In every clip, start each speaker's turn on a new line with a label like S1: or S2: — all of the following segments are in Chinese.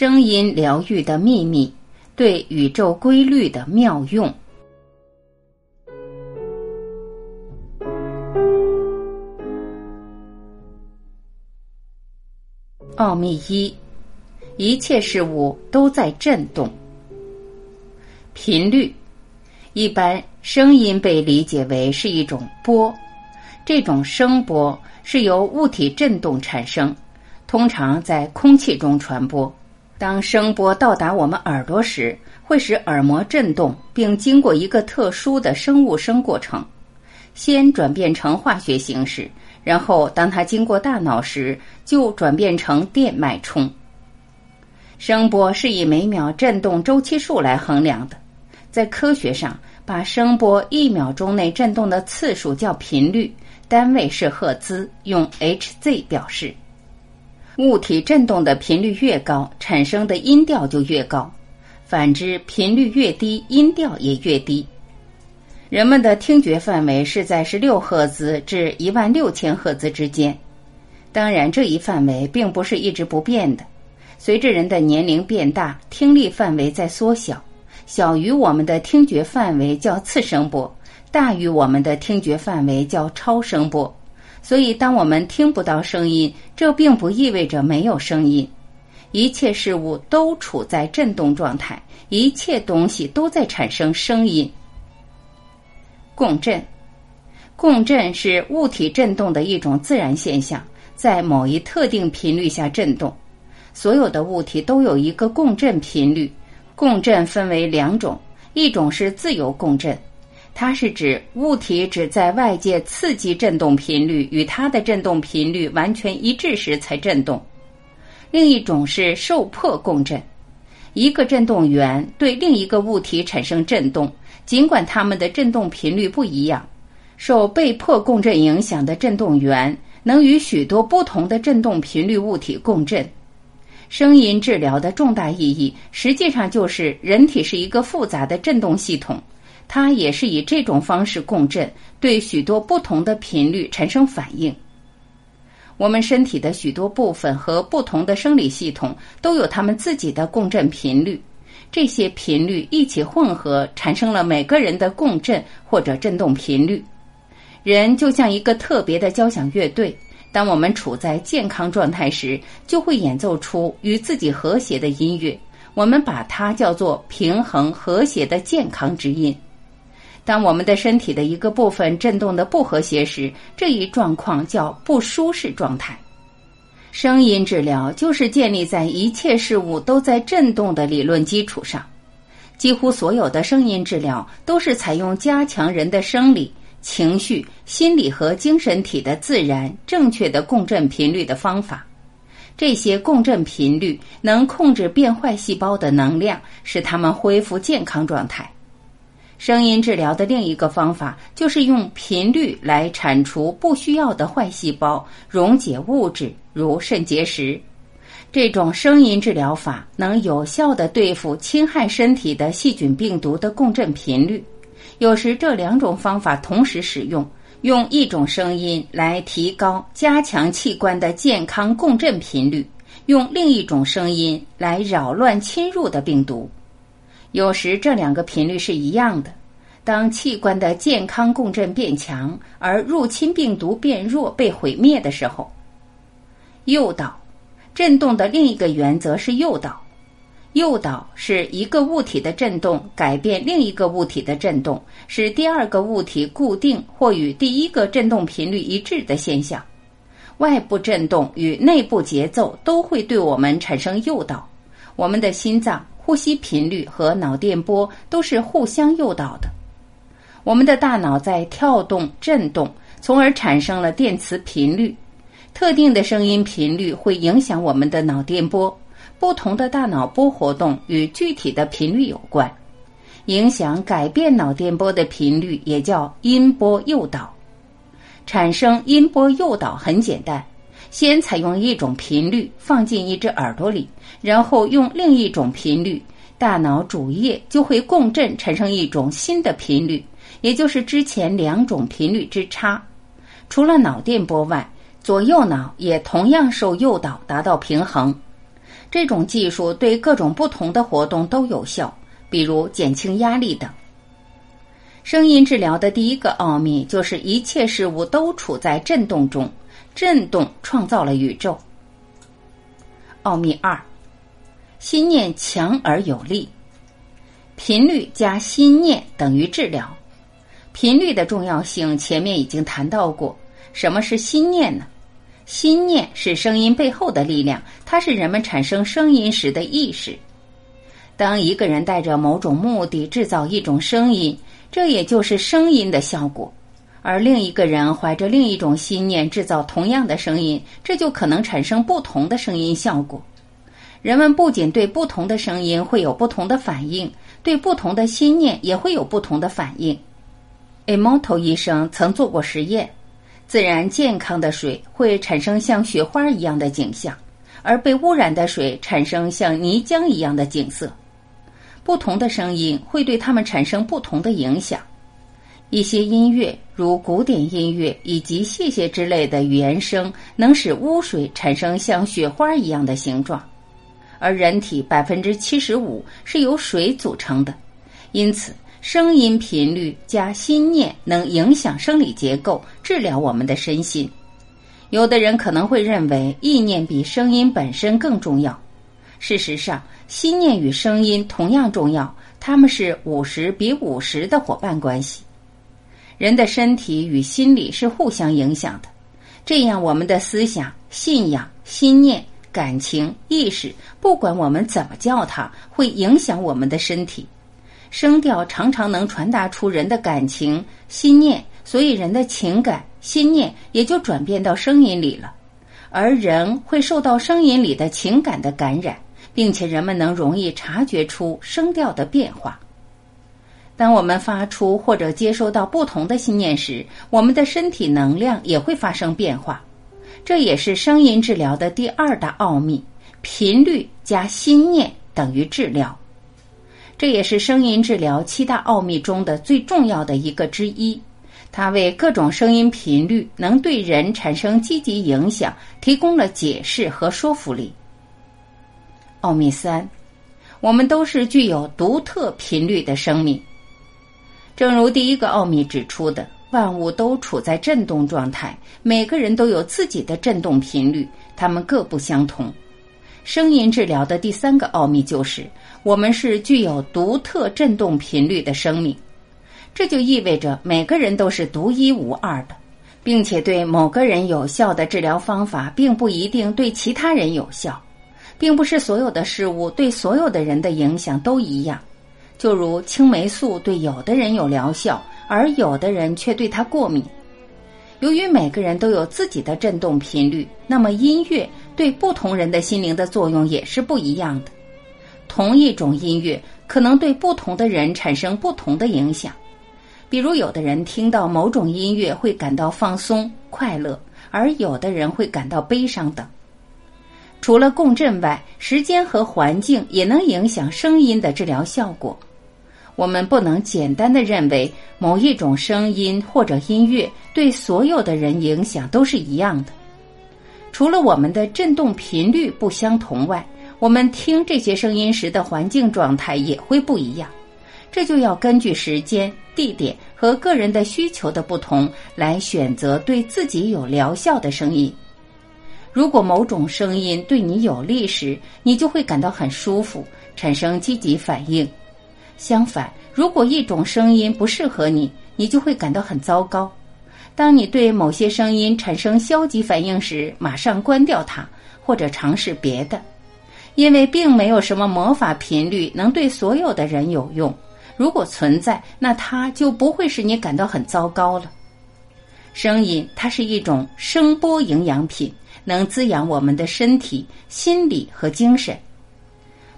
S1: 声音疗愈的秘密，对宇宙规律的妙用。奥秘一：一切事物都在振动。频率，一般声音被理解为是一种波，这种声波是由物体振动产生，通常在空气中传播。当声波到达我们耳朵时，会使耳膜振动，并经过一个特殊的生物生过程，先转变成化学形式，然后当它经过大脑时，就转变成电脉冲。声波是以每秒振动周期数来衡量的，在科学上，把声波一秒钟内振动的次数叫频率，单位是赫兹，用 Hz 表示。物体振动的频率越高，产生的音调就越高；反之，频率越低，音调也越低。人们的听觉范围是在十六赫兹至一万六千赫兹之间。当然，这一范围并不是一直不变的。随着人的年龄变大，听力范围在缩小，小于我们的听觉范围叫次声波，大于我们的听觉范围叫超声波。所以，当我们听不到声音，这并不意味着没有声音。一切事物都处在振动状态，一切东西都在产生声音。共振，共振是物体振动的一种自然现象，在某一特定频率下振动。所有的物体都有一个共振频率。共振分为两种，一种是自由共振。它是指物体只在外界刺激振动频率与它的振动频率完全一致时才振动。另一种是受迫共振，一个振动源对另一个物体产生振动，尽管它们的振动频率不一样。受被迫共振影响的振动源能与许多不同的振动频率物体共振。声音治疗的重大意义实际上就是人体是一个复杂的振动系统。它也是以这种方式共振，对许多不同的频率产生反应。我们身体的许多部分和不同的生理系统都有它们自己的共振频率，这些频率一起混合，产生了每个人的共振或者振动频率。人就像一个特别的交响乐队，当我们处在健康状态时，就会演奏出与自己和谐的音乐。我们把它叫做平衡和谐的健康之音。当我们的身体的一个部分振动的不和谐时，这一状况叫不舒适状态。声音治疗就是建立在一切事物都在振动的理论基础上。几乎所有的声音治疗都是采用加强人的生理、情绪、心理和精神体的自然、正确的共振频率的方法。这些共振频率能控制变坏细胞的能量，使它们恢复健康状态。声音治疗的另一个方法就是用频率来铲除不需要的坏细胞、溶解物质，如肾结石。这种声音治疗法能有效的对付侵害身体的细菌、病毒的共振频率。有时这两种方法同时使用，用一种声音来提高、加强器官的健康共振频率，用另一种声音来扰乱侵入的病毒。有时这两个频率是一样的。当器官的健康共振变强，而入侵病毒变弱、被毁灭的时候，诱导振动的另一个原则是诱导。诱导是一个物体的振动改变另一个物体的振动，使第二个物体固定或与第一个振动频率一致的现象。外部振动与内部节奏都会对我们产生诱导。我们的心脏。呼吸频率和脑电波都是互相诱导的。我们的大脑在跳动、震动，从而产生了电磁频率。特定的声音频率会影响我们的脑电波。不同的大脑波活动与具体的频率有关，影响改变脑电波的频率也叫音波诱导。产生音波诱导很简单。先采用一种频率放进一只耳朵里，然后用另一种频率，大脑主叶就会共振，产生一种新的频率，也就是之前两种频率之差。除了脑电波外，左右脑也同样受诱导，达到平衡。这种技术对各种不同的活动都有效，比如减轻压力等。声音治疗的第一个奥秘就是一切事物都处在振动中，振动创造了宇宙。奥秘二，心念强而有力，频率加心念等于治疗。频率的重要性前面已经谈到过。什么是心念呢？心念是声音背后的力量，它是人们产生声音时的意识。当一个人带着某种目的制造一种声音，这也就是声音的效果；而另一个人怀着另一种心念制造同样的声音，这就可能产生不同的声音效果。人们不仅对不同的声音会有不同的反应，对不同的心念也会有不同的反应。Emoto 医生曾做过实验。自然健康的水会产生像雪花一样的景象，而被污染的水产生像泥浆一样的景色。不同的声音会对它们产生不同的影响。一些音乐，如古典音乐以及谢谢之类的语言声，能使污水产生像雪花一样的形状。而人体百分之七十五是由水组成的，因此。声音频率加心念能影响生理结构，治疗我们的身心。有的人可能会认为意念比声音本身更重要。事实上，心念与声音同样重要，他们是五十比五十的伙伴关系。人的身体与心理是互相影响的，这样我们的思想、信仰、心念、感情、意识，不管我们怎么叫它，会影响我们的身体。声调常常能传达出人的感情、心念，所以人的情感、心念也就转变到声音里了。而人会受到声音里的情感的感染，并且人们能容易察觉出声调的变化。当我们发出或者接收到不同的信念时，我们的身体能量也会发生变化。这也是声音治疗的第二大奥秘：频率加心念等于治疗。这也是声音治疗七大奥秘中的最重要的一个之一，它为各种声音频率能对人产生积极影响提供了解释和说服力。奥秘三，我们都是具有独特频率的生命。正如第一个奥秘指出的，万物都处在振动状态，每个人都有自己的振动频率，它们各不相同。声音治疗的第三个奥秘就是，我们是具有独特振动频率的生命，这就意味着每个人都是独一无二的，并且对某个人有效的治疗方法，并不一定对其他人有效，并不是所有的事物对所有的人的影响都一样。就如青霉素对有的人有疗效，而有的人却对它过敏。由于每个人都有自己的振动频率，那么音乐对不同人的心灵的作用也是不一样的。同一种音乐可能对不同的人产生不同的影响。比如，有的人听到某种音乐会感到放松、快乐，而有的人会感到悲伤等。除了共振外，时间和环境也能影响声音的治疗效果。我们不能简单的认为某一种声音或者音乐对所有的人影响都是一样的。除了我们的振动频率不相同外，我们听这些声音时的环境状态也会不一样。这就要根据时间、地点和个人的需求的不同来选择对自己有疗效的声音。如果某种声音对你有利时，你就会感到很舒服，产生积极反应。相反，如果一种声音不适合你，你就会感到很糟糕。当你对某些声音产生消极反应时，马上关掉它，或者尝试别的，因为并没有什么魔法频率能对所有的人有用。如果存在，那它就不会使你感到很糟糕了。声音，它是一种声波营养品，能滋养我们的身体、心理和精神。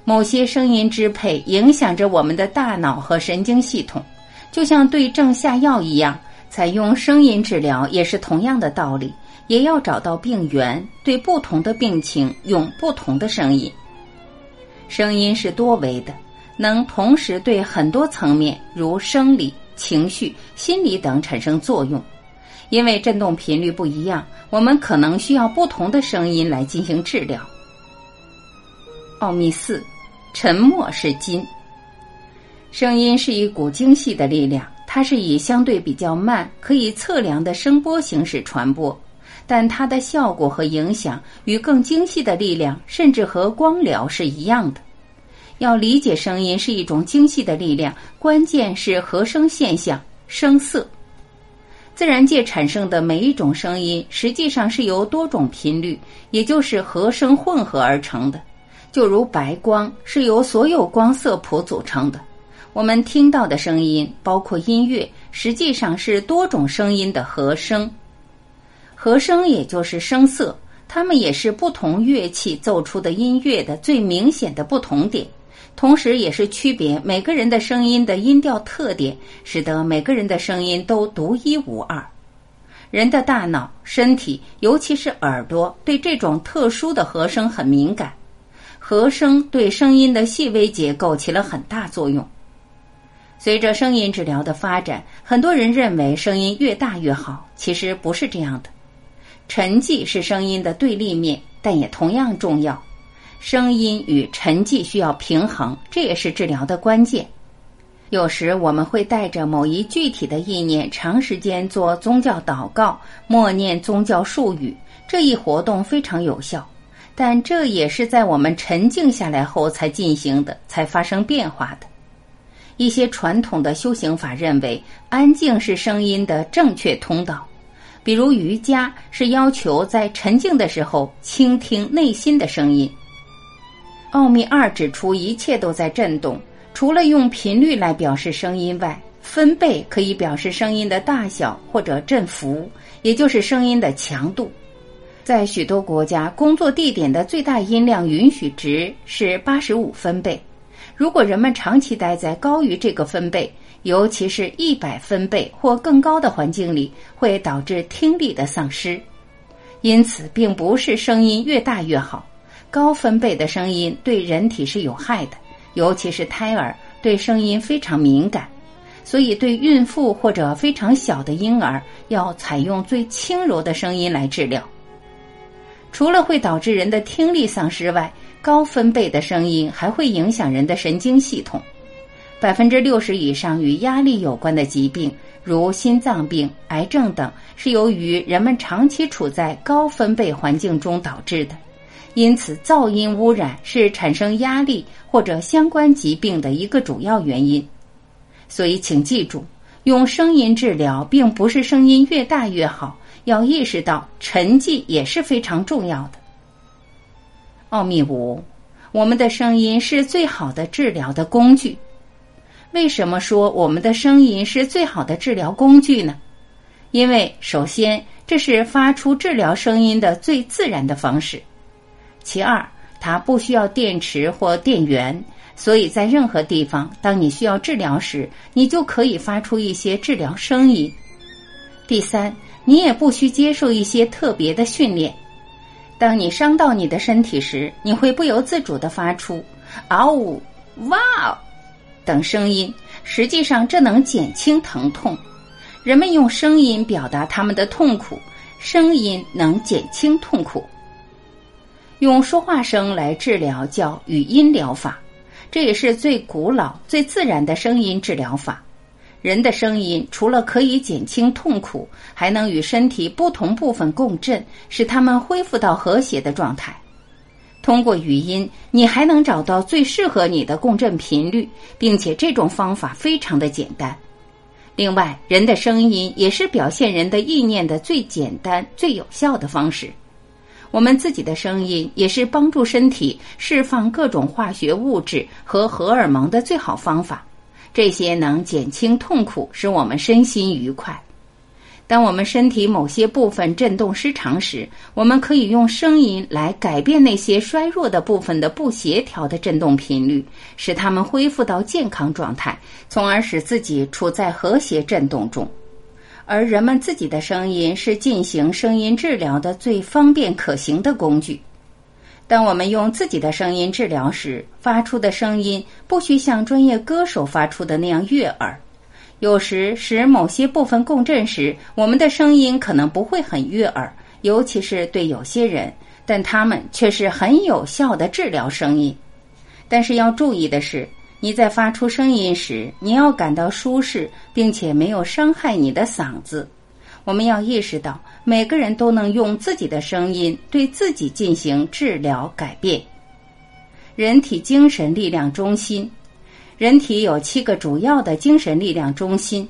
S1: 某些声音支配影响着我们的大脑和神经系统，就像对症下药一样。采用声音治疗也是同样的道理，也要找到病源，对不同的病情用不同的声音。声音是多维的，能同时对很多层面，如生理、情绪、心理等产生作用。因为振动频率不一样，我们可能需要不同的声音来进行治疗。奥秘四：沉默是金。声音是一股精细的力量，它是以相对比较慢、可以测量的声波形式传播，但它的效果和影响与更精细的力量，甚至和光疗是一样的。要理解声音是一种精细的力量，关键是和声现象、声色。自然界产生的每一种声音，实际上是由多种频率，也就是和声混合而成的。就如白光是由所有光色谱组成的。我们听到的声音，包括音乐，实际上是多种声音的和声。和声也就是声色，它们也是不同乐器奏出的音乐的最明显的不同点。同时，也是区别每个人的声音的音调特点，使得每个人的声音都独一无二。人的大脑、身体，尤其是耳朵，对这种特殊的和声很敏感。和声对声音的细微结构起了很大作用。随着声音治疗的发展，很多人认为声音越大越好，其实不是这样的。沉寂是声音的对立面，但也同样重要。声音与沉寂需要平衡，这也是治疗的关键。有时我们会带着某一具体的意念，长时间做宗教祷告、默念宗教术语，这一活动非常有效。但这也是在我们沉静下来后才进行的，才发生变化的。一些传统的修行法认为，安静是声音的正确通道，比如瑜伽是要求在沉静的时候倾听内心的声音。奥秘二指出，一切都在震动。除了用频率来表示声音外，分贝可以表示声音的大小或者振幅，也就是声音的强度。在许多国家，工作地点的最大音量允许值是八十五分贝。如果人们长期待在高于这个分贝，尤其是一百分贝或更高的环境里，会导致听力的丧失。因此，并不是声音越大越好。高分贝的声音对人体是有害的，尤其是胎儿对声音非常敏感，所以对孕妇或者非常小的婴儿要采用最轻柔的声音来治疗。除了会导致人的听力丧失外，高分贝的声音还会影响人的神经系统。百分之六十以上与压力有关的疾病，如心脏病、癌症等，是由于人们长期处在高分贝环境中导致的。因此，噪音污染是产生压力或者相关疾病的一个主要原因。所以，请记住，用声音治疗并不是声音越大越好，要意识到沉寂也是非常重要的。奥秘五，我们的声音是最好的治疗的工具。为什么说我们的声音是最好的治疗工具呢？因为首先，这是发出治疗声音的最自然的方式。其二，它不需要电池或电源，所以在任何地方，当你需要治疗时，你就可以发出一些治疗声音。第三，你也不需接受一些特别的训练。当你伤到你的身体时，你会不由自主地发出“嗷呜”“哇哦”等声音。实际上，这能减轻疼痛。人们用声音表达他们的痛苦，声音能减轻痛苦。用说话声来治疗叫语音疗法，这也是最古老、最自然的声音治疗法。人的声音除了可以减轻痛苦，还能与身体不同部分共振，使它们恢复到和谐的状态。通过语音，你还能找到最适合你的共振频率，并且这种方法非常的简单。另外，人的声音也是表现人的意念的最简单、最有效的方式。我们自己的声音也是帮助身体释放各种化学物质和荷尔蒙的最好方法，这些能减轻痛苦，使我们身心愉快。当我们身体某些部分振动失常时，我们可以用声音来改变那些衰弱的部分的不协调的振动频率，使它们恢复到健康状态，从而使自己处在和谐振动中。而人们自己的声音是进行声音治疗的最方便可行的工具。当我们用自己的声音治疗时，发出的声音不需像专业歌手发出的那样悦耳。有时使某些部分共振时，我们的声音可能不会很悦耳，尤其是对有些人，但他们却是很有效的治疗声音。但是要注意的是，你在发出声音时，你要感到舒适，并且没有伤害你的嗓子。我们要意识到，每个人都能用自己的声音对自己进行治疗改变。人体精神力量中心，人体有七个主要的精神力量中心，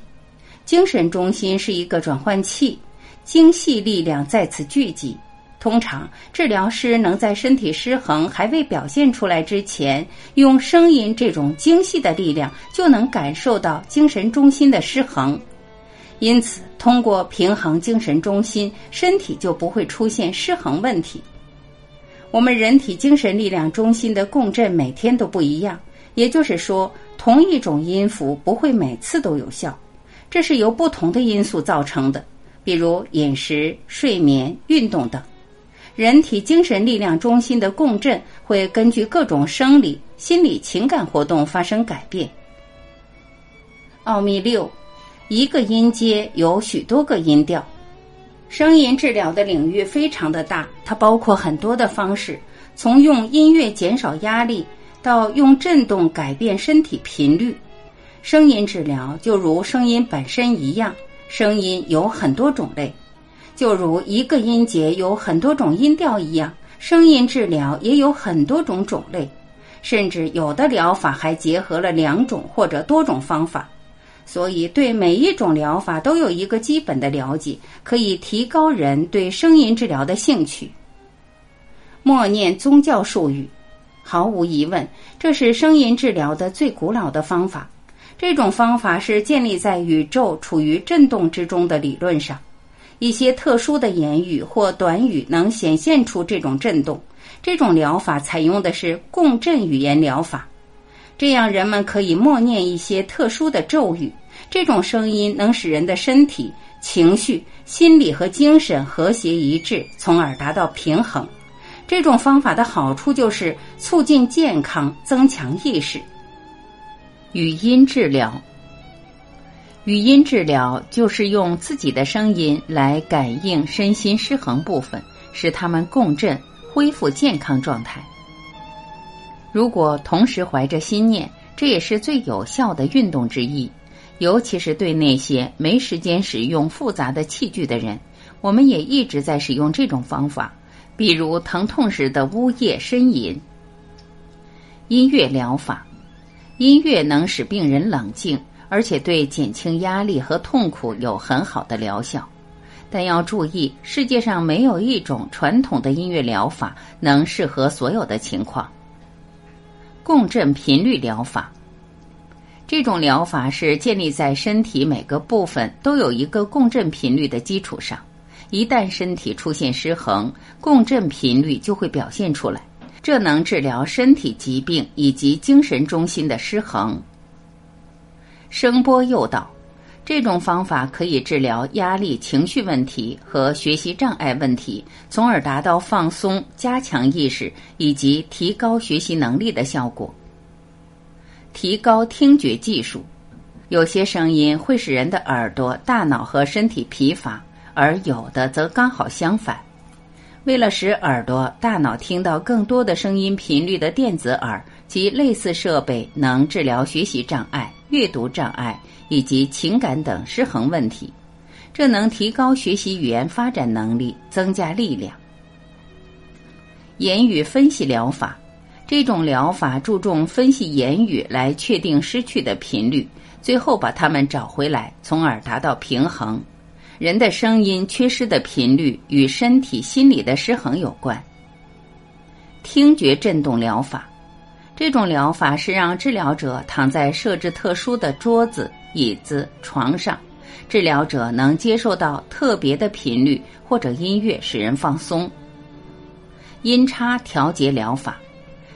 S1: 精神中心是一个转换器，精细力量在此聚集。通常，治疗师能在身体失衡还未表现出来之前，用声音这种精细的力量，就能感受到精神中心的失衡。因此，通过平衡精神中心，身体就不会出现失衡问题。我们人体精神力量中心的共振每天都不一样，也就是说，同一种音符不会每次都有效，这是由不同的因素造成的，比如饮食、睡眠、运动等。人体精神力量中心的共振会根据各种生理、心理、情感活动发生改变。奥秘六，一个音阶有许多个音调。声音治疗的领域非常的大，它包括很多的方式，从用音乐减少压力，到用振动改变身体频率。声音治疗就如声音本身一样，声音有很多种类。就如一个音节有很多种音调一样，声音治疗也有很多种种类，甚至有的疗法还结合了两种或者多种方法。所以，对每一种疗法都有一个基本的了解，可以提高人对声音治疗的兴趣。默念宗教术语，毫无疑问，这是声音治疗的最古老的方法。这种方法是建立在宇宙处于振动之中的理论上。一些特殊的言语或短语能显现出这种震动。这种疗法采用的是共振语言疗法，这样人们可以默念一些特殊的咒语。这种声音能使人的身体、情绪、心理和精神和谐一致，从而达到平衡。这种方法的好处就是促进健康、增强意识。语音治疗。语音治疗就是用自己的声音来感应身心失衡部分，使他们共振，恢复健康状态。如果同时怀着心念，这也是最有效的运动之一。尤其是对那些没时间使用复杂的器具的人，我们也一直在使用这种方法，比如疼痛时的呜咽呻吟。音乐疗法，音乐能使病人冷静。而且对减轻压力和痛苦有很好的疗效，但要注意，世界上没有一种传统的音乐疗法能适合所有的情况。共振频率疗法，这种疗法是建立在身体每个部分都有一个共振频率的基础上，一旦身体出现失衡，共振频率就会表现出来，这能治疗身体疾病以及精神中心的失衡。声波诱导，这种方法可以治疗压力、情绪问题和学习障碍问题，从而达到放松、加强意识以及提高学习能力的效果。提高听觉技术，有些声音会使人的耳朵、大脑和身体疲乏，而有的则刚好相反。为了使耳朵、大脑听到更多的声音频率的电子耳及类似设备，能治疗学习障碍。阅读障碍以及情感等失衡问题，这能提高学习语言发展能力，增加力量。言语分析疗法，这种疗法注重分析言语来确定失去的频率，最后把它们找回来，从而达到平衡。人的声音缺失的频率与身体、心理的失衡有关。听觉振动疗法。这种疗法是让治疗者躺在设置特殊的桌子、椅子、床上，治疗者能接受到特别的频率或者音乐，使人放松。音差调节疗法，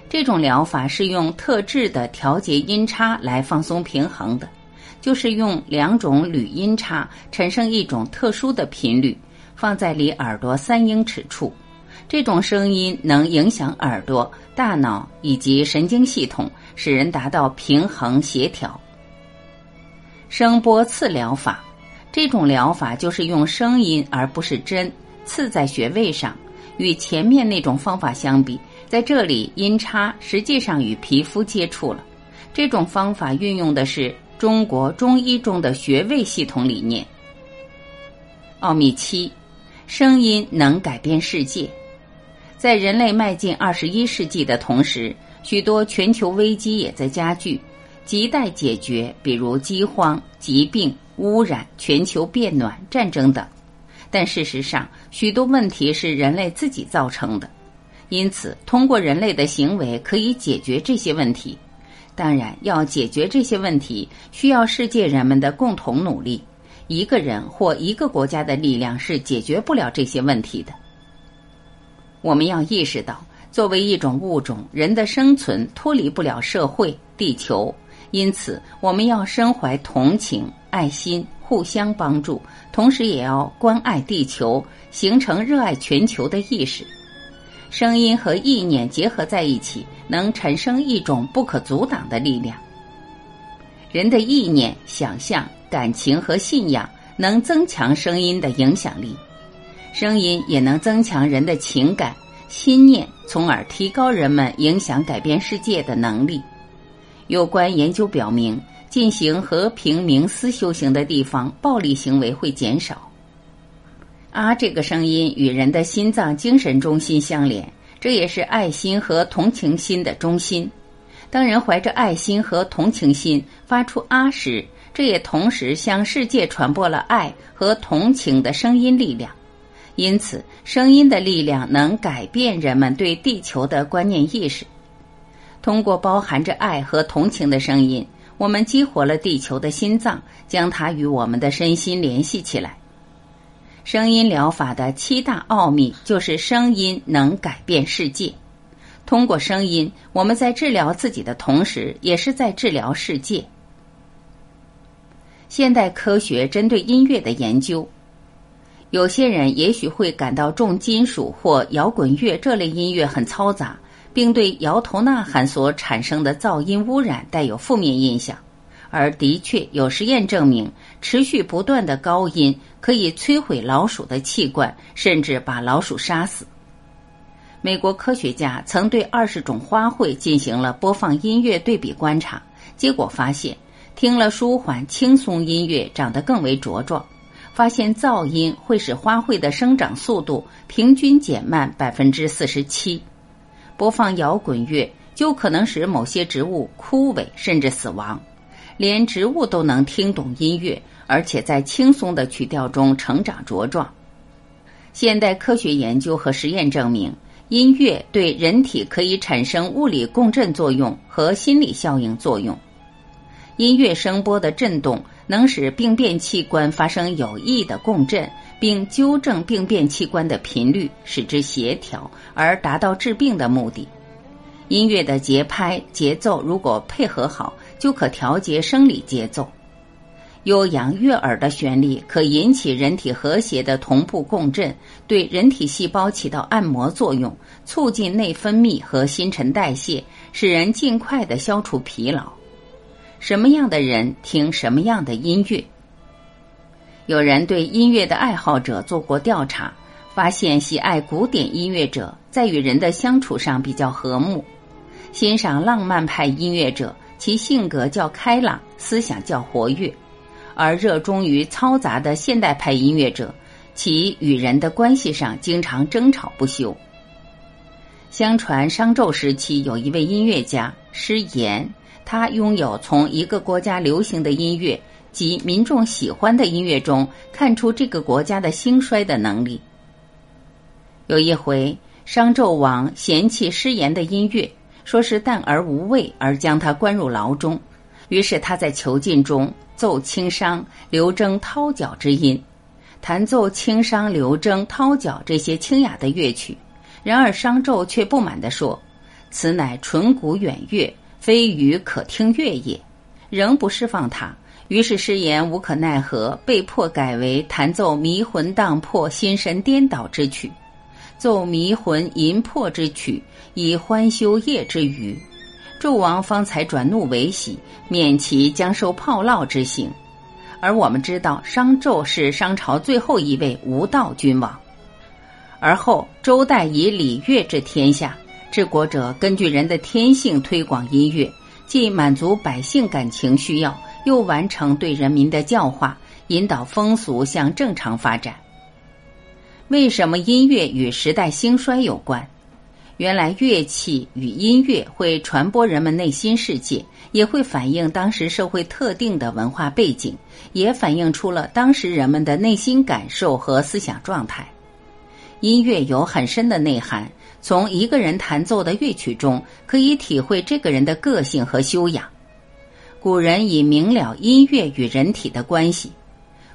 S1: 这种疗法是用特制的调节音差来放松平衡的，就是用两种铝音叉产生一种特殊的频率，放在离耳朵三英尺处。这种声音能影响耳朵、大脑以及神经系统，使人达到平衡协调。声波刺疗法，这种疗法就是用声音而不是针刺在穴位上。与前面那种方法相比，在这里，音叉实际上与皮肤接触了。这种方法运用的是中国中医中的穴位系统理念。奥秘七，声音能改变世界。在人类迈进二十一世纪的同时，许多全球危机也在加剧，亟待解决，比如饥荒、疾病、污染、全球变暖、战争等。但事实上，许多问题是人类自己造成的。因此，通过人类的行为可以解决这些问题。当然，要解决这些问题，需要世界人们的共同努力。一个人或一个国家的力量是解决不了这些问题的。我们要意识到，作为一种物种，人的生存脱离不了社会、地球。因此，我们要身怀同情、爱心，互相帮助，同时也要关爱地球，形成热爱全球的意识。声音和意念结合在一起，能产生一种不可阻挡的力量。人的意念、想象、感情和信仰能增强声音的影响力，声音也能增强人的情感、心念，从而提高人们影响改变世界的能力。有关研究表明，进行和平冥思修行的地方，暴力行为会减少。啊，这个声音与人的心脏精神中心相连，这也是爱心和同情心的中心。当人怀着爱心和同情心发出啊时，这也同时向世界传播了爱和同情的声音力量。因此，声音的力量能改变人们对地球的观念意识。通过包含着爱和同情的声音，我们激活了地球的心脏，将它与我们的身心联系起来。声音疗法的七大奥秘就是声音能改变世界。通过声音，我们在治疗自己的同时，也是在治疗世界。现代科学针对音乐的研究，有些人也许会感到重金属或摇滚乐这类音乐很嘈杂，并对摇头呐喊所产生的噪音污染带有负面印象。而的确有实验证明，持续不断的高音可以摧毁老鼠的器官，甚至把老鼠杀死。美国科学家曾对二十种花卉进行了播放音乐对比观察，结果发现，听了舒缓轻松音乐长得更为茁壮；发现噪音会使花卉的生长速度平均减慢百分之四十七；播放摇滚乐就可能使某些植物枯萎甚至死亡。连植物都能听懂音乐，而且在轻松的曲调中成长茁壮。现代科学研究和实验证明，音乐对人体可以产生物理共振作用和心理效应作用。音乐声波的振动能使病变器官发生有益的共振，并纠正病变器官的频率，使之协调，而达到治病的目的。音乐的节拍、节奏如果配合好。就可调节生理节奏，悠扬悦耳的旋律可引起人体和谐的同步共振，对人体细胞起到按摩作用，促进内分泌和新陈代谢，使人尽快的消除疲劳。什么样的人听什么样的音乐？有人对音乐的爱好者做过调查，发现喜爱古典音乐者在与人的相处上比较和睦，欣赏浪漫派音乐者。其性格较开朗，思想较活跃，而热衷于嘈杂的现代派音乐者，其与人的关系上经常争吵不休。相传商纣时期有一位音乐家师言，他拥有从一个国家流行的音乐及民众喜欢的音乐中看出这个国家的兴衰的能力。有一回，商纣王嫌弃师言的音乐。说是淡而无味，而将他关入牢中。于是他在囚禁中奏清商、刘征、掏角之音，弹奏清商、刘征、掏角这些清雅的乐曲。然而商纣却不满地说：“此乃纯古远乐，非鱼可听乐也。”仍不释放他。于是师言无可奈何，被迫改为弹奏迷魂荡魄、心神颠倒之曲。奏迷魂淫魄之曲，以欢休夜之余，纣王方才转怒为喜，免其将受炮烙之刑。而我们知道，商纣是商朝最后一位无道君王。而后周代以礼乐治天下，治国者根据人的天性推广音乐，既满足百姓感情需要，又完成对人民的教化，引导风俗向正常发展。为什么音乐与时代兴衰有关？原来乐器与音乐会传播人们内心世界，也会反映当时社会特定的文化背景，也反映出了当时人们的内心感受和思想状态。音乐有很深的内涵，从一个人弹奏的乐曲中，可以体会这个人的个性和修养。古人已明了音乐与人体的关系。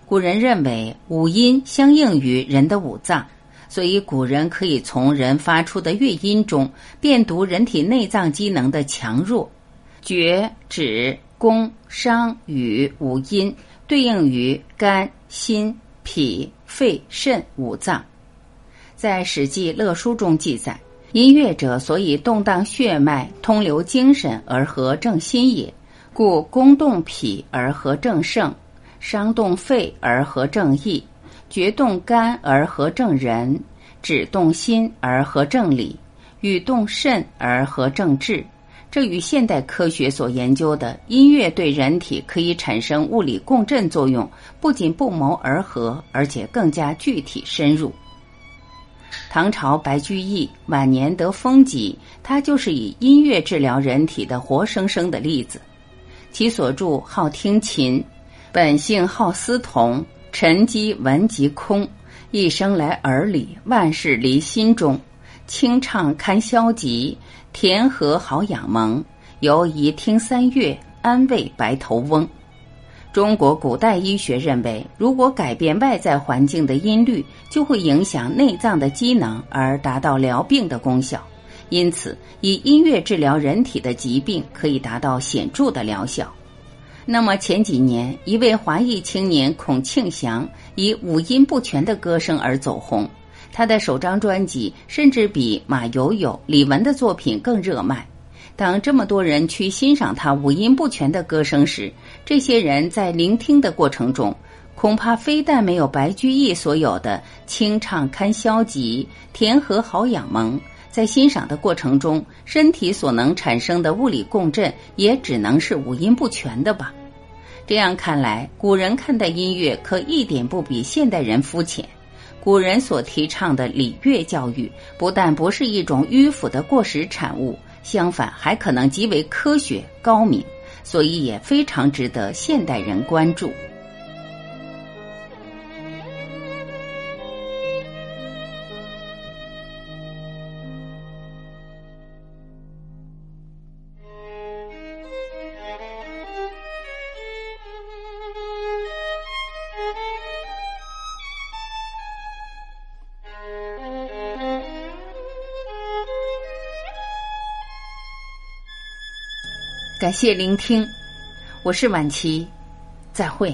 S1: 古人认为五音相应于人的五脏。所以，古人可以从人发出的乐音中辨读人体内脏机能的强弱。厥、指、宫、商、羽五音对应于肝、心、脾、肺、肾五脏。在《史记·乐书》中记载：“音乐者，所以动荡血脉，通流精神而合正心也。故宫动脾而合正盛，伤动肺而合正义。”决动肝而合正人，止动心而合正理，与动肾而合正志。这与现代科学所研究的音乐对人体可以产生物理共振作用，不仅不谋而合，而且更加具体深入。唐朝白居易晚年得风疾，他就是以音乐治疗人体的活生生的例子。其所著好听琴，本性好思同。沉积闻即空，一生来耳里，万事离心中。清唱堪消极，田禾好养蒙。犹宜听三月，安慰白头翁。中国古代医学认为，如果改变外在环境的音律，就会影响内脏的机能，而达到疗病的功效。因此，以音乐治疗人体的疾病，可以达到显著的疗效。那么前几年，一位华裔青年孔庆祥以五音不全的歌声而走红，他的首张专辑甚至比马友友、李玟的作品更热卖。当这么多人去欣赏他五音不全的歌声时，这些人在聆听的过程中，恐怕非但没有白居易所有的清唱堪消极，田禾好养蒙，在欣赏的过程中，身体所能产生的物理共振也只能是五音不全的吧。这样看来，古人看待音乐可一点不比现代人肤浅。古人所提倡的礼乐教育，不但不是一种迂腐的过时产物，相反还可能极为科学高明，所以也非常值得现代人关注。感谢聆听，我是晚琪，再会。